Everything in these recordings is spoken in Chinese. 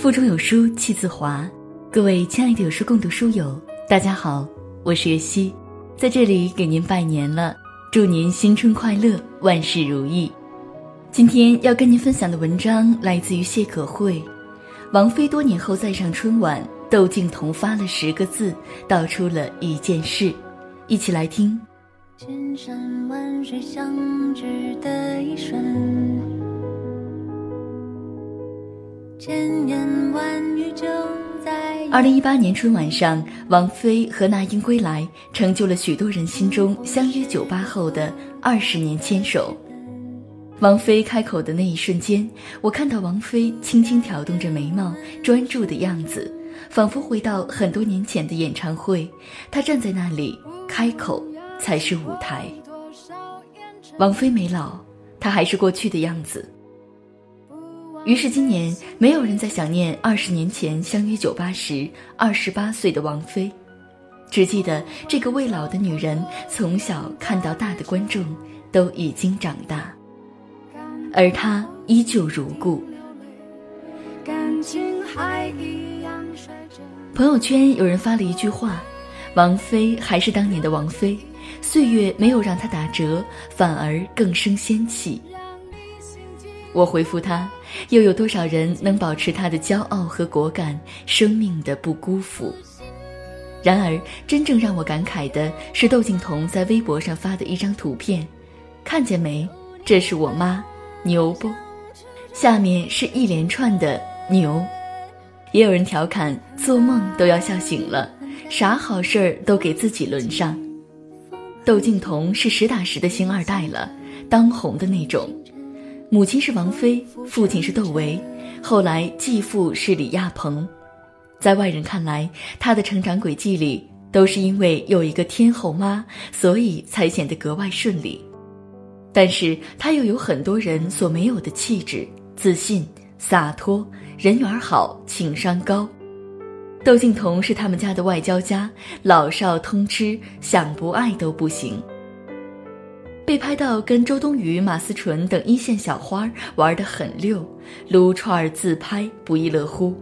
腹中有书气自华，各位亲爱的有书共读书友，大家好，我是月溪，在这里给您拜年了，祝您新春快乐，万事如意。今天要跟您分享的文章来自于谢可慧，王菲多年后再上春晚，窦靖童发了十个字，道出了一件事，一起来听。千山万水相知的一瞬。二零一八年春晚上，王菲和那英归来，成就了许多人心中相约酒吧后的二十年牵手。王菲开口的那一瞬间，我看到王菲轻轻挑动着眉毛，专注的样子，仿佛回到很多年前的演唱会。她站在那里，开口才是舞台。王菲没老，她还是过去的样子。于是今年，没有人再想念二十年前相约酒吧时二十八岁的王菲，只记得这个未老的女人从小看到大的观众都已经长大，而她依旧如故。朋友圈有人发了一句话：“王菲还是当年的王菲，岁月没有让她打折，反而更生仙气。”我回复他，又有多少人能保持他的骄傲和果敢，生命的不辜负？然而，真正让我感慨的是窦靖童在微博上发的一张图片，看见没？这是我妈，牛不？下面是一连串的牛。也有人调侃：做梦都要笑醒了，啥好事儿都给自己轮上。窦靖童是实打实的星二代了，当红的那种。母亲是王菲，父亲是窦唯，后来继父是李亚鹏。在外人看来，他的成长轨迹里都是因为有一个天后妈，所以才显得格外顺利。但是他又有很多人所没有的气质、自信、洒脱、人缘好、情商高。窦靖童是他们家的外交家，老少通吃，想不爱都不行。被拍到跟周冬雨、马思纯等一线小花玩得很溜，撸串自拍不亦乐乎，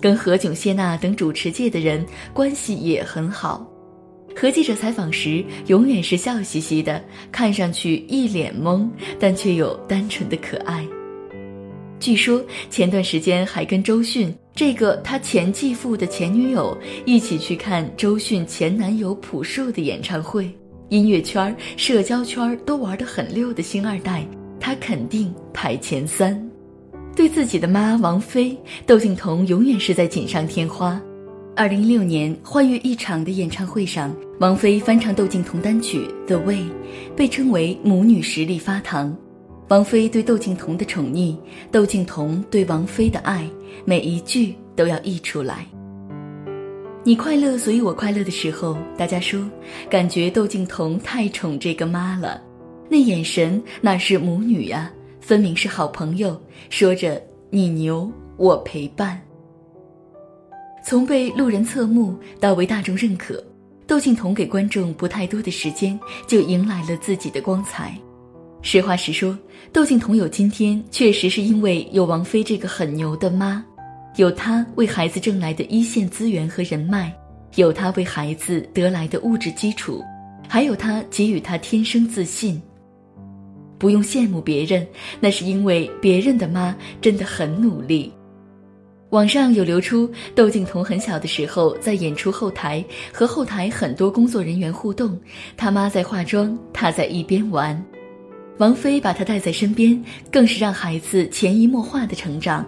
跟何炅、谢娜等主持界的人关系也很好。和记者采访时，永远是笑嘻嘻的，看上去一脸懵，但却有单纯的可爱。据说前段时间还跟周迅这个他前继父的前女友一起去看周迅前男友朴树的演唱会。音乐圈、社交圈都玩得很溜的星二代，他肯定排前三。对自己的妈王菲，窦靖童永远是在锦上添花。二零一六年欢悦一场的演唱会上，王菲翻唱窦靖童单曲《The Way》，被称为母女实力发糖。王菲对窦靖童的宠溺，窦靖童对王菲的爱，每一句都要溢出来。你快乐，所以我快乐的时候，大家说，感觉窦靖童太宠这个妈了，那眼神哪是母女呀，分明是好朋友，说着你牛，我陪伴。从被路人侧目到为大众认可，窦靖童给观众不太多的时间，就迎来了自己的光彩。实话实说，窦靖童有今天，确实是因为有王菲这个很牛的妈。有他为孩子挣来的一线资源和人脉，有他为孩子得来的物质基础，还有他给予他天生自信。不用羡慕别人，那是因为别人的妈真的很努力。网上有流出窦靖童很小的时候在演出后台和后台很多工作人员互动，他妈在化妆，他在一边玩，王菲把他带在身边，更是让孩子潜移默化的成长。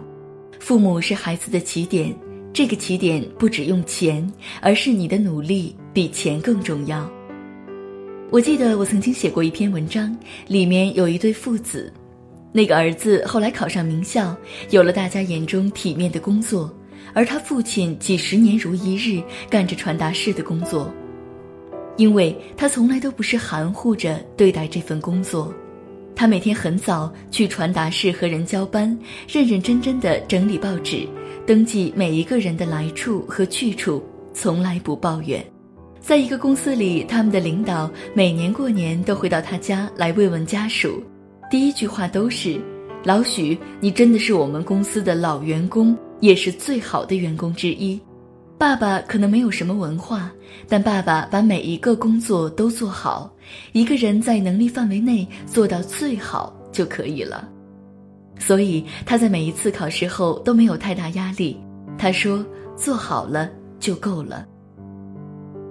父母是孩子的起点，这个起点不只用钱，而是你的努力比钱更重要。我记得我曾经写过一篇文章，里面有一对父子，那个儿子后来考上名校，有了大家眼中体面的工作，而他父亲几十年如一日干着传达室的工作，因为他从来都不是含糊着对待这份工作。他每天很早去传达室和人交班，认认真真的整理报纸，登记每一个人的来处和去处，从来不抱怨。在一个公司里，他们的领导每年过年都会到他家来慰问家属，第一句话都是：“老许，你真的是我们公司的老员工，也是最好的员工之一。爸爸可能没有什么文化，但爸爸把每一个工作都做好。一个人在能力范围内做到最好就可以了。所以他在每一次考试后都没有太大压力。他说：“做好了就够了。”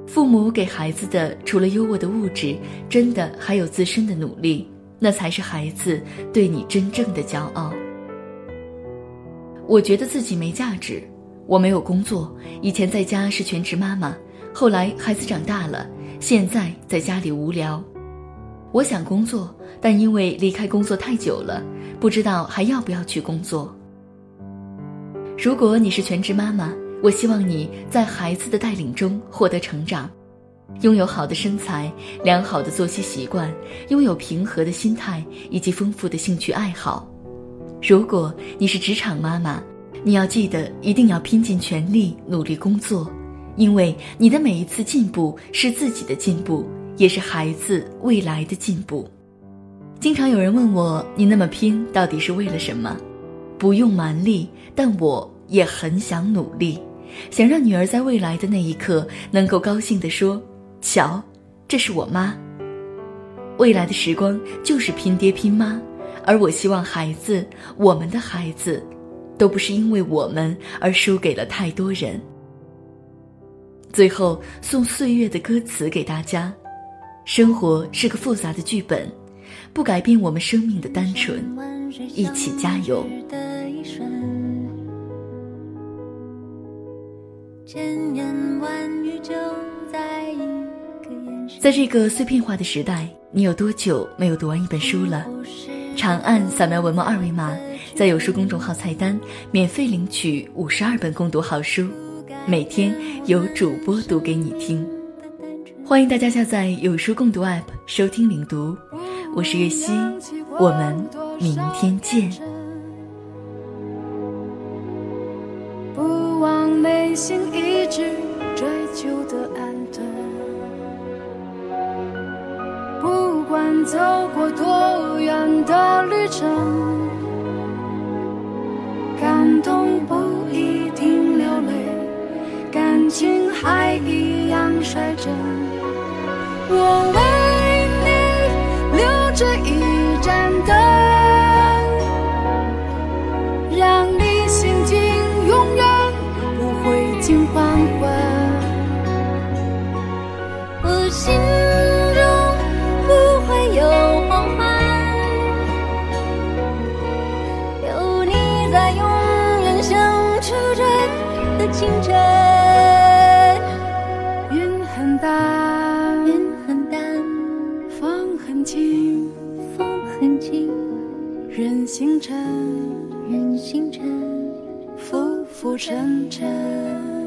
父母给孩子的除了优渥的物质，真的还有自身的努力，那才是孩子对你真正的骄傲。我觉得自己没价值。我没有工作，以前在家是全职妈妈，后来孩子长大了，现在在家里无聊。我想工作，但因为离开工作太久了，不知道还要不要去工作。如果你是全职妈妈，我希望你在孩子的带领中获得成长，拥有好的身材、良好的作息习惯，拥有平和的心态以及丰富的兴趣爱好。如果你是职场妈妈，你要记得，一定要拼尽全力努力工作，因为你的每一次进步是自己的进步，也是孩子未来的进步。经常有人问我，你那么拼到底是为了什么？不用蛮力，但我也很想努力，想让女儿在未来的那一刻能够高兴地说：“瞧，这是我妈。”未来的时光就是拼爹拼妈，而我希望孩子，我们的孩子。都不是因为我们而输给了太多人。最后送岁月的歌词给大家：生活是个复杂的剧本，不改变我们生命的单纯，一起加油。在这个碎片化的时代，你有多久没有读完一本书了？长按扫描文末二维码。在有书公众号菜单免费领取五十二本共读好书，每天有主播读给你听。欢迎大家下载有书共读 App 收听领读。我是月溪，我们明天见。不忘内心一直追求的安顿，不管走过多远的旅程。率真。我为你留着一盏灯，让你心境永远不会尽黄昏。我心中不会有黄昏。有你在，永远像初春的清晨，星辰，任星辰，浮浮沉沉。